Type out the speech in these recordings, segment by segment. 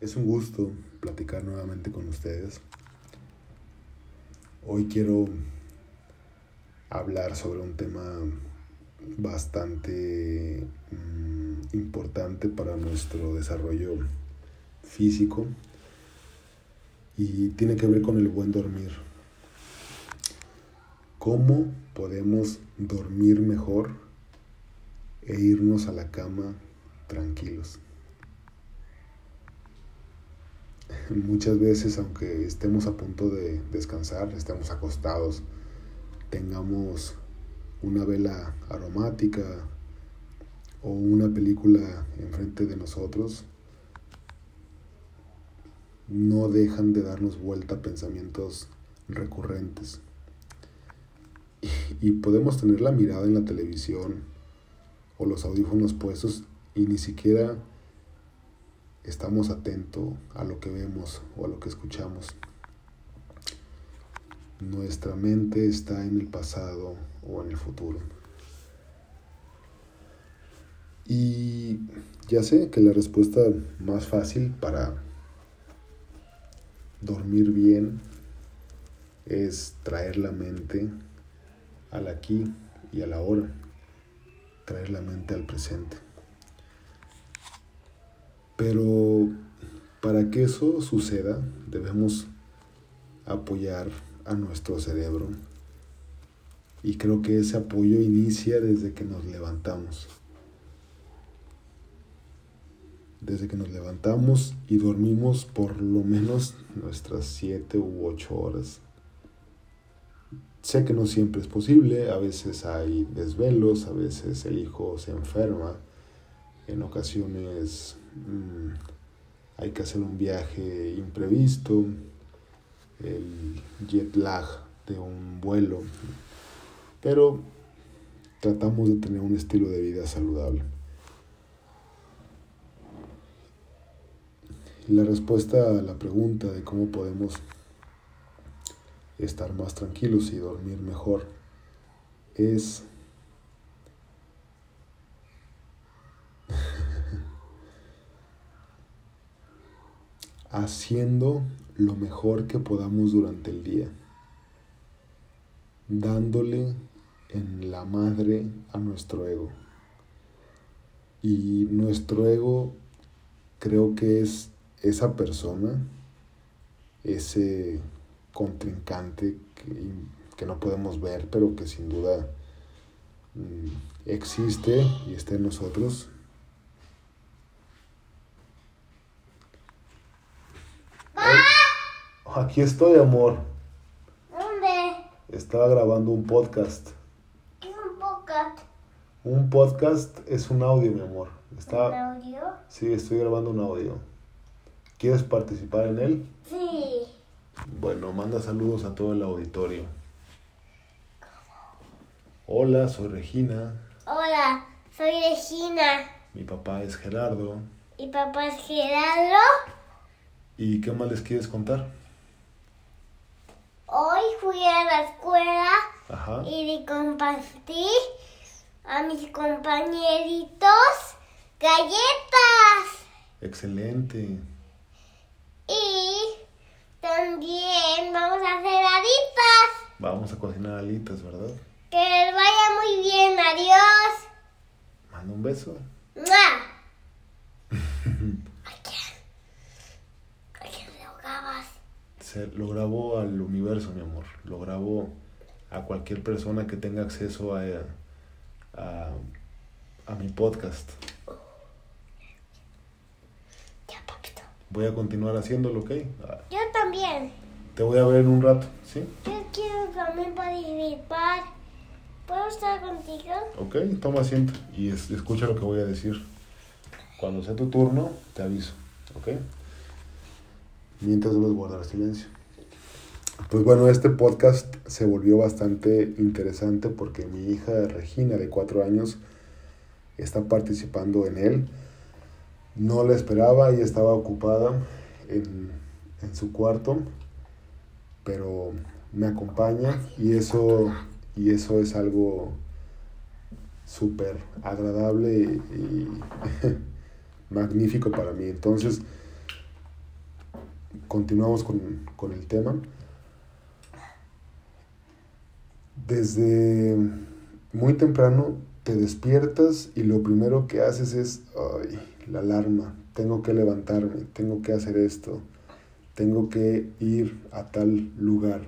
Es un gusto platicar nuevamente con ustedes. Hoy quiero hablar sobre un tema bastante mm, importante para nuestro desarrollo físico y tiene que ver con el buen dormir. ¿Cómo podemos dormir mejor e irnos a la cama tranquilos? Muchas veces, aunque estemos a punto de descansar, estemos acostados, tengamos una vela aromática o una película enfrente de nosotros, no dejan de darnos vuelta pensamientos recurrentes. Y podemos tener la mirada en la televisión o los audífonos puestos y ni siquiera estamos atentos a lo que vemos o a lo que escuchamos. Nuestra mente está en el pasado o en el futuro. Y ya sé que la respuesta más fácil para dormir bien es traer la mente al aquí y a la hora, traer la mente al presente. Pero para que eso suceda, debemos apoyar a nuestro cerebro. Y creo que ese apoyo inicia desde que nos levantamos. Desde que nos levantamos y dormimos por lo menos nuestras siete u ocho horas. Sé que no siempre es posible, a veces hay desvelos, a veces el hijo se enferma, en ocasiones Mm, hay que hacer un viaje imprevisto, el jet lag de un vuelo, pero tratamos de tener un estilo de vida saludable. La respuesta a la pregunta de cómo podemos estar más tranquilos y dormir mejor es haciendo lo mejor que podamos durante el día, dándole en la madre a nuestro ego. Y nuestro ego creo que es esa persona, ese contrincante que, no podemos ver, pero que sin duda mm, existe y está en nosotros Aquí estoy, amor. ¿Dónde? Estaba grabando un podcast. ¿Qué es un podcast? Un podcast es un audio, mi amor. ¿Un audio? Sí, estoy grabando un audio. ¿Quieres participar en él? Sí. Bueno, manda saludos a todo el auditorio. Hola, soy Regina. Hola, soy Regina. Mi papá es Gerardo. Mi papá es Gerardo. ¿Y qué más les quieres contar? Hoy fui a la escuela Ajá. y le compartí a mis compañeritos galletas. Excelente. Y también vamos a hacer alitas. Vamos a cocinar alitas, ¿verdad? Que les vaya muy bien. Adiós. Manda un beso. ¡Mua! ¿A quién? ¿A quién le ahogabas? Se, lo grabo al universo, mi amor. Lo grabo a cualquier persona que tenga acceso a, a, a mi podcast. Ya, papito. Voy a continuar haciéndolo, ¿ok? Yo también. Te voy a ver en un rato, ¿sí? Yo quiero también participar. ¿Puedo estar contigo? Ok, toma asiento y es- escucha lo que voy a decir. Cuando sea tu turno, te aviso, ¿ok? Mientras debes guardar silencio. Pues bueno, este podcast se volvió bastante interesante porque mi hija Regina, de cuatro años, está participando en él. No la esperaba y estaba ocupada en, en su cuarto, pero me acompaña y eso, y eso es algo súper agradable y magnífico para mí. Entonces, continuamos con, con el tema. Desde muy temprano te despiertas y lo primero que haces es, ay, la alarma, tengo que levantarme, tengo que hacer esto, tengo que ir a tal lugar.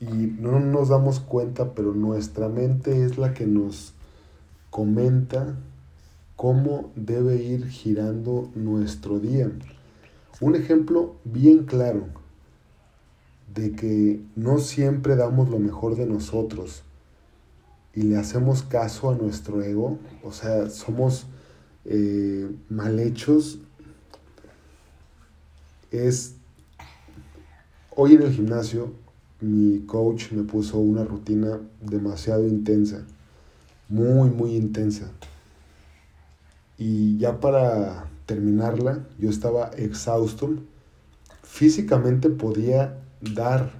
Y no nos damos cuenta, pero nuestra mente es la que nos comenta cómo debe ir girando nuestro día. Un ejemplo bien claro de que no siempre damos lo mejor de nosotros y le hacemos caso a nuestro ego, o sea, somos eh, mal hechos, es, hoy en el gimnasio mi coach me puso una rutina demasiado intensa, muy, muy intensa. Y ya para terminarla, yo estaba exhausto. Físicamente podía dar,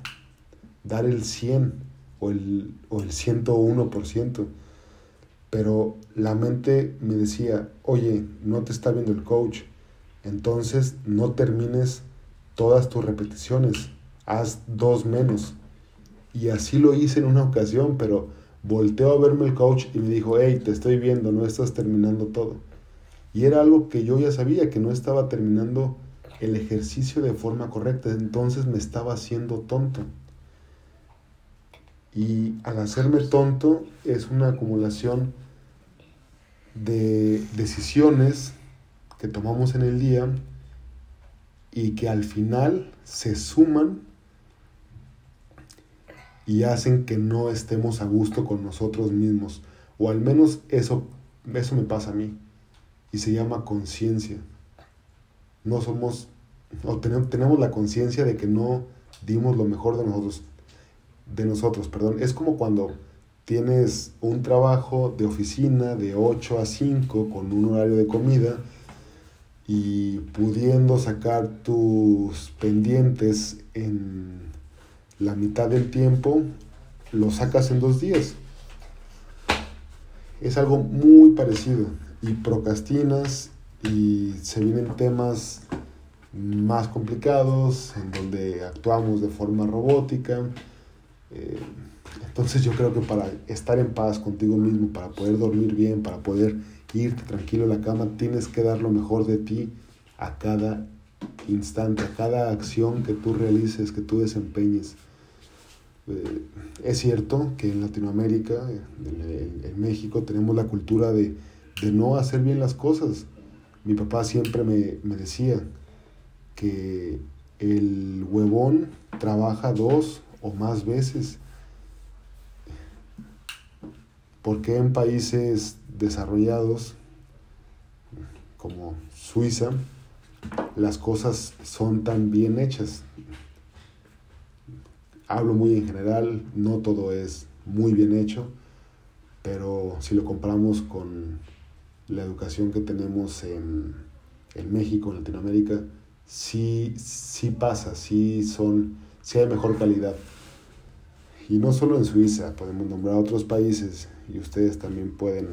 dar el 100 o el, o el 101%, pero la mente me decía, oye, no te está viendo el coach, entonces no termines todas tus repeticiones, haz dos menos. Y así lo hice en una ocasión, pero volteó a verme el coach y me dijo, hey, te estoy viendo, no estás terminando todo. Y era algo que yo ya sabía, que no estaba terminando el ejercicio de forma correcta, entonces me estaba haciendo tonto. Y al hacerme tonto es una acumulación de decisiones que tomamos en el día y que al final se suman y hacen que no estemos a gusto con nosotros mismos. O al menos eso, eso me pasa a mí y se llama conciencia. No somos, tenemos la conciencia de que no dimos lo mejor de nosotros, de nosotros, perdón. Es como cuando tienes un trabajo de oficina de 8 a 5 con un horario de comida y pudiendo sacar tus pendientes en la mitad del tiempo, lo sacas en dos días. Es algo muy parecido y procrastinas y se vienen temas más complicados en donde actuamos de forma robótica. Eh, entonces yo creo que para estar en paz contigo mismo, para poder dormir bien, para poder irte tranquilo a la cama, tienes que dar lo mejor de ti a cada instante, a cada acción que tú realices, que tú desempeñes. Eh, es cierto que en Latinoamérica, en México, tenemos la cultura de de no hacer bien las cosas. Mi papá siempre me, decía que el huevón trabaja dos o más veces. porque en países desarrollados como Suiza las cosas son tan bien hechas? Hablo muy en general, no todo es muy bien hecho, pero si lo comparamos con la educación que tenemos en, México, en Latinoamérica, sí, sí pasa, sí, son, sí hay mejor calidad. Y no solo en Suiza, podemos nombrar otros países y ustedes también pueden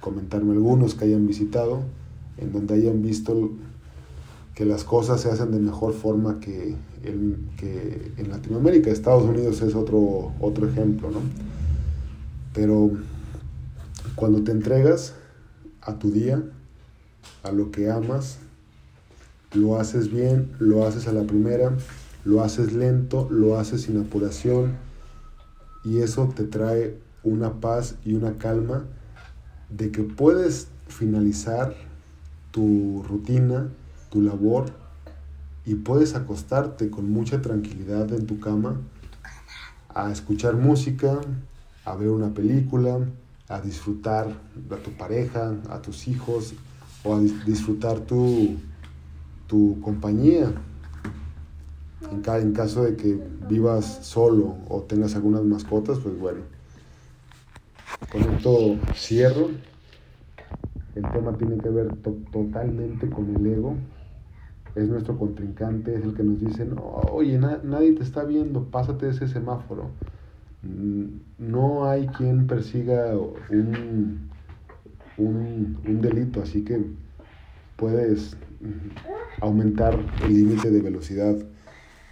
comentarme algunos que hayan visitado, en donde hayan visto que las cosas se hacen de mejor forma que, que en Latinoamérica. Estados Unidos es otro, otro ejemplo, ¿no? Pero cuando te entregas, a tu día, a lo que amas, lo haces bien, lo haces a la primera, lo haces lento, lo haces sin apuración y eso te trae una paz y una calma de que puedes finalizar tu rutina, tu labor y puedes acostarte con mucha tranquilidad en tu cama a escuchar música, a ver una película, a disfrutar a tu pareja, a tus hijos o a disfrutar tu, tu compañía. En, en caso de que vivas solo o tengas algunas mascotas, pues bueno. Con esto cierro. El tema tiene que ver totalmente con el ego. Es nuestro contrincante, es el que nos dice, no, oye, nadie te está viendo, pásate ese semáforo no hay quien persiga un, un, delito, así que puedes aumentar el límite de velocidad.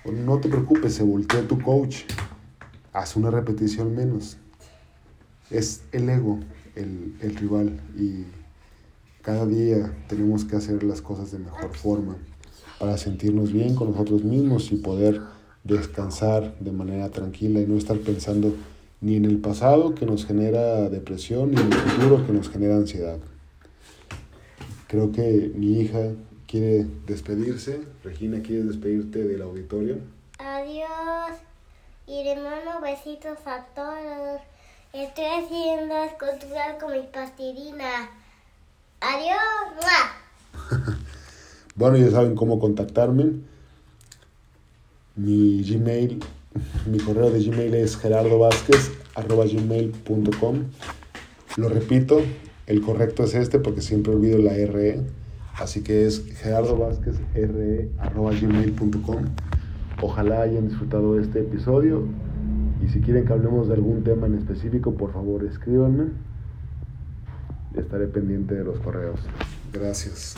No te preocupes, se voltea tu coach, haz una repetición menos. Es el ego, el, el rival, y cada día tenemos que hacer las cosas de mejor forma para sentirnos bien con nosotros mismos y poder descansar de manera tranquila y no estar pensando ni en el pasado que nos genera depresión ni en el futuro que nos genera ansiedad. Creo que mi hija quiere despedirse. Regina, ¿quieres despedirte del auditorio? Adiós. Y le mando besitos a todos. Estoy haciendo esculturas con mi pastilina. Adiós. bueno, ya saben cómo contactarme. Mi Gmail, mi correo de Gmail es gerardovázquez.gmail.com Lo repito, el correcto es este porque siempre olvido la RE. Así que es gerardovázquezre.gmail.com Ojalá hayan disfrutado este episodio y si quieren que hablemos de algún tema en específico, por favor escríbanme. Estaré pendiente de los correos. Gracias.